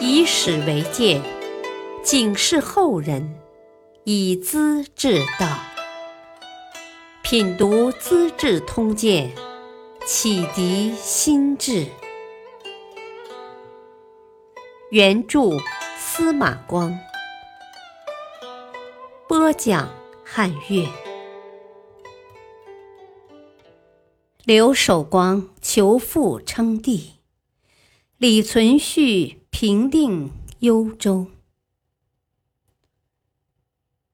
以史为鉴，警示后人，以资治道。品读《资治通鉴》，启迪心智。原著司马光，播讲汉乐。刘守光求父称帝，李存勖平定幽州。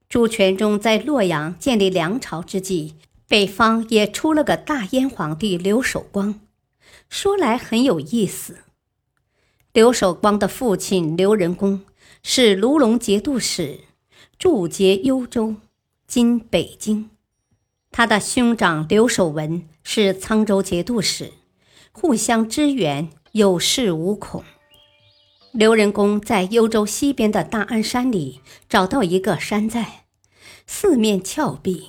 朱全忠在洛阳建立梁朝之际，北方也出了个大燕皇帝刘守光。说来很有意思，刘守光的父亲刘仁恭是卢龙节度使，驻节幽州（今北京）。他的兄长刘守文是沧州节度使，互相支援，有恃无恐。刘仁恭在幽州西边的大安山里找到一个山寨，四面峭壁，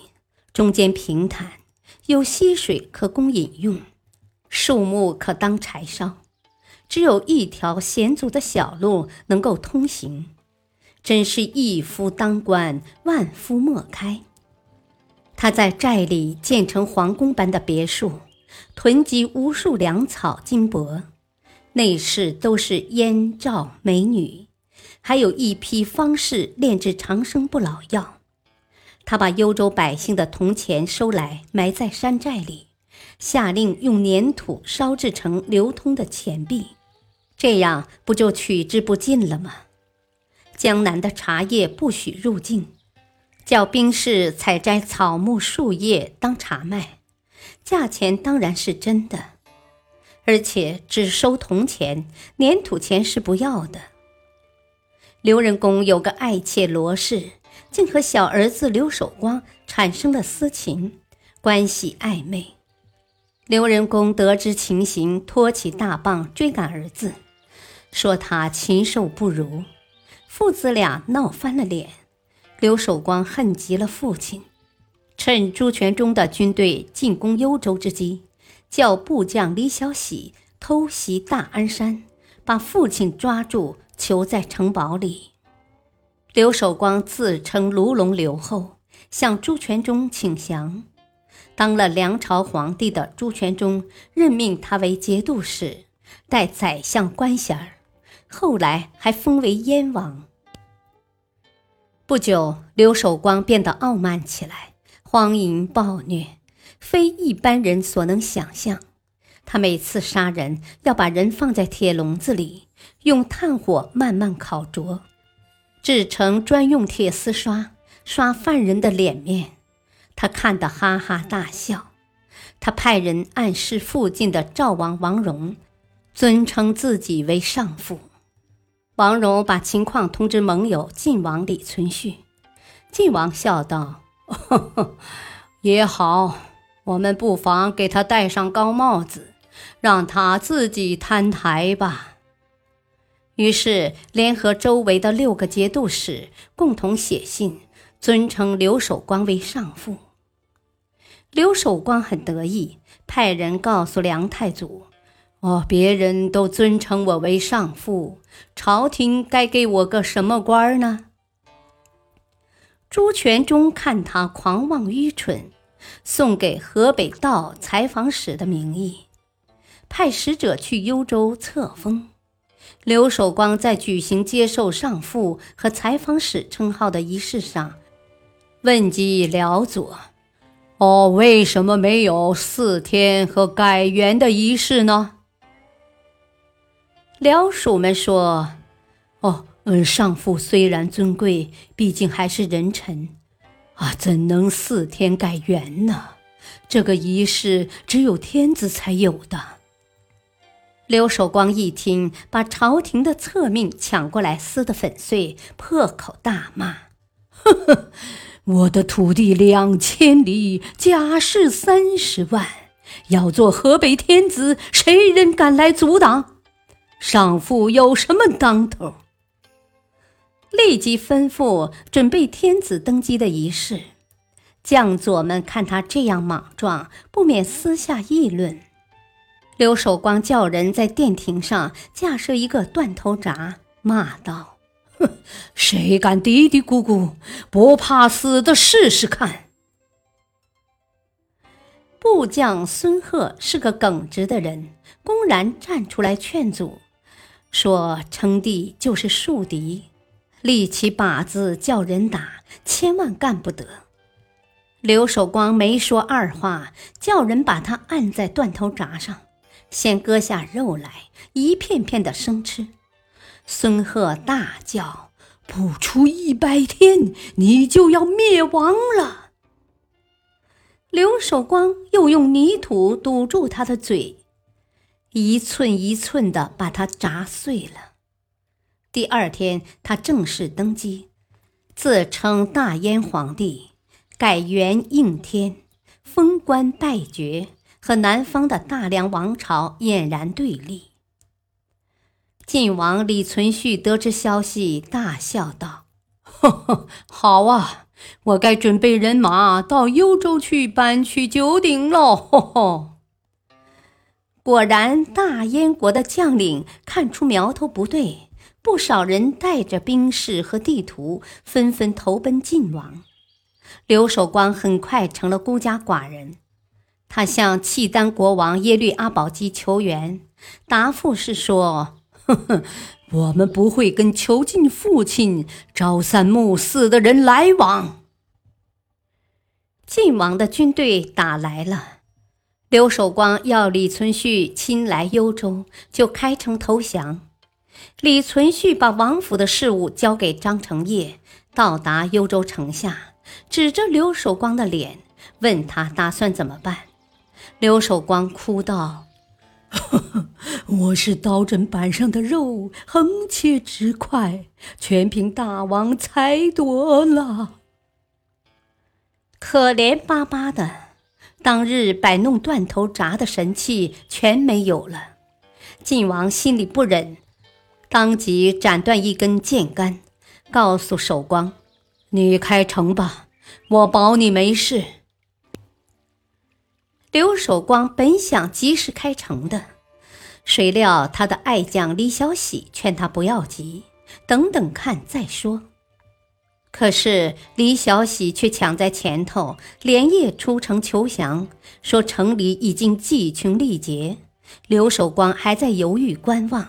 中间平坦，有溪水可供饮用，树木可当柴烧，只有一条险阻的小路能够通行，真是一夫当关，万夫莫开。他在寨里建成皇宫般的别墅，囤积无数粮草金帛，内室都是燕赵美女，还有一批方士炼制长生不老药。他把幽州百姓的铜钱收来，埋在山寨里，下令用粘土烧制成流通的钱币，这样不就取之不尽了吗？江南的茶叶不许入境。叫兵士采摘草木树叶当茶卖，价钱当然是真的，而且只收铜钱，粘土钱是不要的。刘仁恭有个爱妾罗氏，竟和小儿子刘守光产生了私情，关系暧昧。刘仁恭得知情形，托起大棒追赶儿子，说他禽兽不如，父子俩闹翻了脸。刘守光恨极了父亲，趁朱全忠的军队进攻幽州之机，叫部将李小喜偷袭大安山，把父亲抓住，囚在城堡里。刘守光自称卢龙刘后，向朱全忠请降。当了梁朝皇帝的朱全忠任命他为节度使，带宰相官衔儿，后来还封为燕王。不久，刘守光变得傲慢起来，荒淫暴虐，非一般人所能想象。他每次杀人，要把人放在铁笼子里，用炭火慢慢烤灼，制成专用铁丝刷，刷犯人的脸面。他看得哈哈大笑。他派人暗示附近的赵王王戎，尊称自己为上父。王戎把情况通知盟友晋王李存勖，晋王笑道：“ 也好，我们不妨给他戴上高帽子，让他自己摊台吧。”于是联合周围的六个节度使，共同写信，尊称刘守光为上父。刘守光很得意，派人告诉梁太祖。哦，别人都尊称我为上父，朝廷该给我个什么官呢？朱全忠看他狂妄愚蠢，送给河北道采访使的名义，派使者去幽州册封。刘守光在举行接受上父和采访使称号的仪式上，问及辽左：“哦，为什么没有四天和改元的仪式呢？”辽属们说：“哦，嗯，上父虽然尊贵，毕竟还是人臣，啊，怎能四天改元呢？这个仪式只有天子才有的。”刘守光一听，把朝廷的册命抢过来撕得粉碎，破口大骂：“呵呵，我的土地两千里，家世三十万，要做河北天子，谁人敢来阻挡？”上父有什么当头？立即吩咐准备天子登基的仪式。将佐们看他这样莽撞，不免私下议论。刘守光叫人在殿庭上架设一个断头闸，骂道：“哼，谁敢嘀嘀咕咕，不怕死的试试看！”部将孙贺是个耿直的人，公然站出来劝阻，说：“称帝就是树敌，立起靶子叫人打，千万干不得。”刘守光没说二话，叫人把他按在断头铡上，先割下肉来，一片片的生吃。孙贺大叫：“不出一百天，你就要灭亡了！”刘守光又用泥土堵住他的嘴，一寸一寸的把他砸碎了。第二天，他正式登基，自称大燕皇帝。改元应天，封官拜爵，和南方的大梁王朝俨然对立。晋王李存勖得知消息，大笑道：“呵呵，好啊，我该准备人马到幽州去搬去九鼎喽！”吼吼。果然，大燕国的将领看出苗头不对，不少人带着兵士和地图，纷纷投奔晋王。刘守光很快成了孤家寡人，他向契丹国王耶律阿保机求援，答复是说：“呵呵，我们不会跟囚禁父亲、朝三暮四的人来往。”晋王的军队打来了，刘守光要李存勖亲来幽州，就开城投降。李存勖把王府的事务交给张承业，到达幽州城下。指着刘守光的脸，问他打算怎么办。刘守光哭道：“我是刀砧板上的肉，横切直块，全凭大王裁夺了。”可怜巴巴的，当日摆弄断头铡的神器全没有了。晋王心里不忍，当即斩断一根剑杆，告诉守光。你开城吧，我保你没事。刘守光本想及时开城的，谁料他的爱将李小喜劝他不要急，等等看再说。可是李小喜却抢在前头，连夜出城求降，说城里已经鸡群力竭，刘守光还在犹豫观望，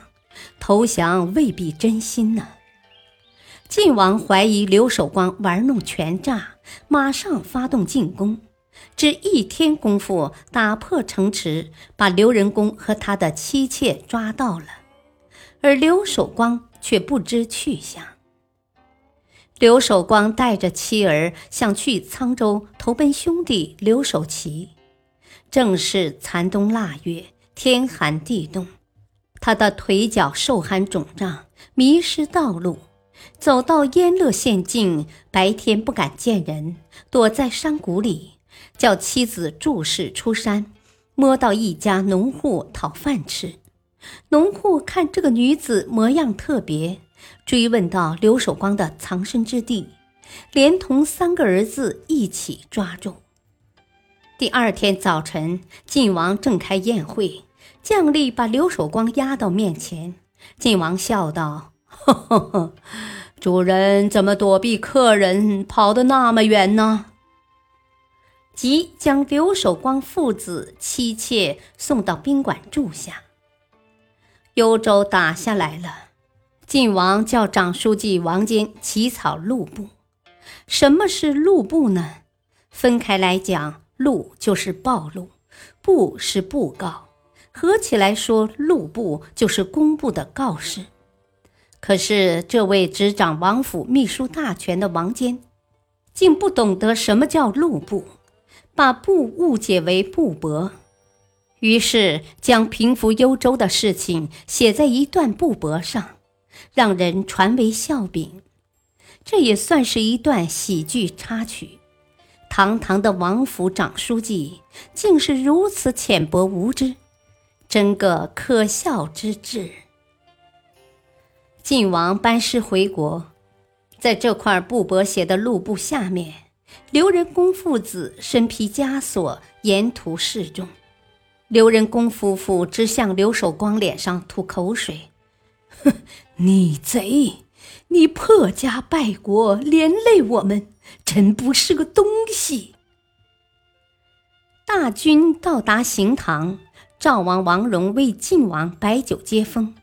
投降未必真心呢。晋王怀疑刘守光玩弄权诈，马上发动进攻，只一天功夫打破城池，把刘仁恭和他的妻妾抓到了，而刘守光却不知去向。刘守光带着妻儿想去沧州投奔兄弟刘守齐，正是残冬腊月，天寒地冻，他的腿脚受寒肿胀，迷失道路。走到燕乐县境，白天不敢见人，躲在山谷里，叫妻子注视出山，摸到一家农户讨饭吃。农户看这个女子模样特别，追问到刘守光的藏身之地，连同三个儿子一起抓住。第二天早晨，晋王正开宴会，将吏把刘守光押到面前，晋王笑道。呵呵呵，主人怎么躲避客人，跑得那么远呢？即将刘守光父子妻妾送到宾馆住下。幽州打下来了，晋王叫长书记王坚起草录部。什么是录部呢？分开来讲，录就是暴露，布是布告，合起来说，录部就是公布的告示。可是，这位执掌王府秘书大权的王坚，竟不懂得什么叫录部，把布误解为布帛，于是将平复幽州的事情写在一段布帛上，让人传为笑柄。这也算是一段喜剧插曲。堂堂的王府长书记，竟是如此浅薄无知，真个可笑之至。晋王班师回国，在这块布帛写的路簿下面，刘仁恭父子身披枷锁，沿途示众。刘仁恭夫妇直向刘守光脸上吐口水：“哼，逆贼！你破家败国，连累我们，真不是个东西。大军到达行堂，赵王王戎为晋王摆酒接风，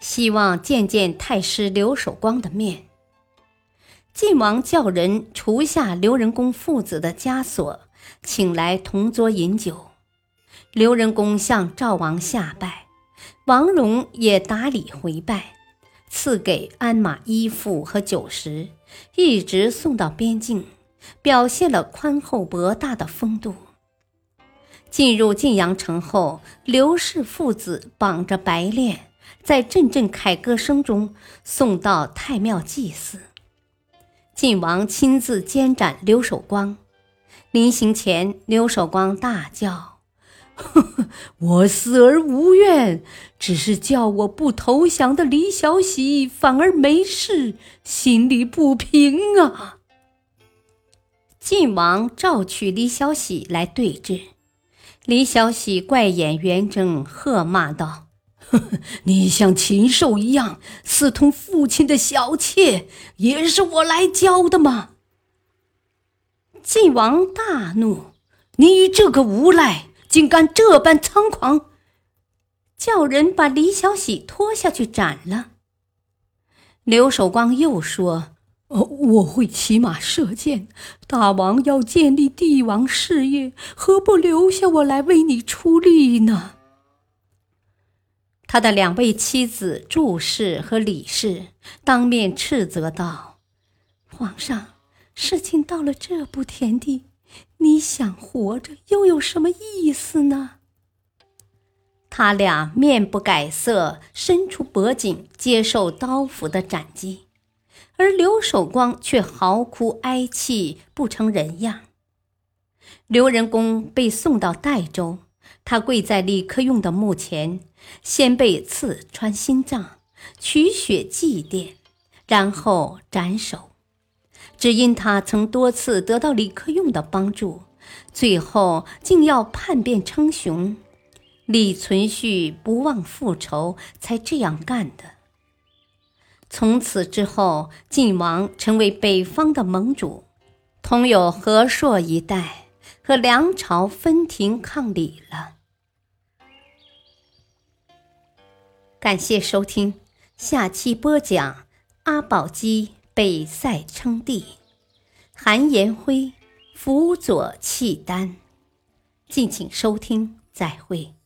希望见见太师刘守光的面。晋王叫人除下刘仁恭父子的枷锁，请来同桌饮酒。刘仁恭向赵王下拜，王戎也答礼回拜，赐给鞍马衣服和酒食，一直送到边境，表现了宽厚博大的风度。进入晋阳城后，刘氏父子绑着白练，在阵阵凯歌声中送到太庙祭祀。晋王亲自监斩刘守光，临行前，刘守光大叫。呵 呵我死而无怨，只是叫我不投降的李小喜反而没事，心里不平啊！晋王召取李小喜来对质，李小喜怪眼圆睁，喝骂道：“ 你像禽兽一样私通父亲的小妾，也是我来教的吗？”晋王大怒：“你这个无赖！”竟敢这般猖狂！叫人把李小喜拖下去斩了。刘守光又说：“，我会骑马射箭。大王要建立帝王事业，何不留下我来为你出力呢？”他的两位妻子祝氏和李氏当面斥责道：“皇上，事情到了这步田地。”你想活着又有什么意思呢？他俩面不改色，伸出脖颈接受刀斧的斩击，而刘守光却嚎哭哀泣，不成人样。刘仁恭被送到代州，他跪在李克用的墓前，先被刺穿心脏，取血祭奠，然后斩首。只因他曾多次得到李克用的帮助，最后竟要叛变称雄，李存勖不忘复仇，才这样干的。从此之后，晋王成为北方的盟主，统有河朔一带，和梁朝分庭抗礼了。感谢收听，下期播讲阿保机。北塞称帝，韩延辉辅佐契丹。敬请收听，再会。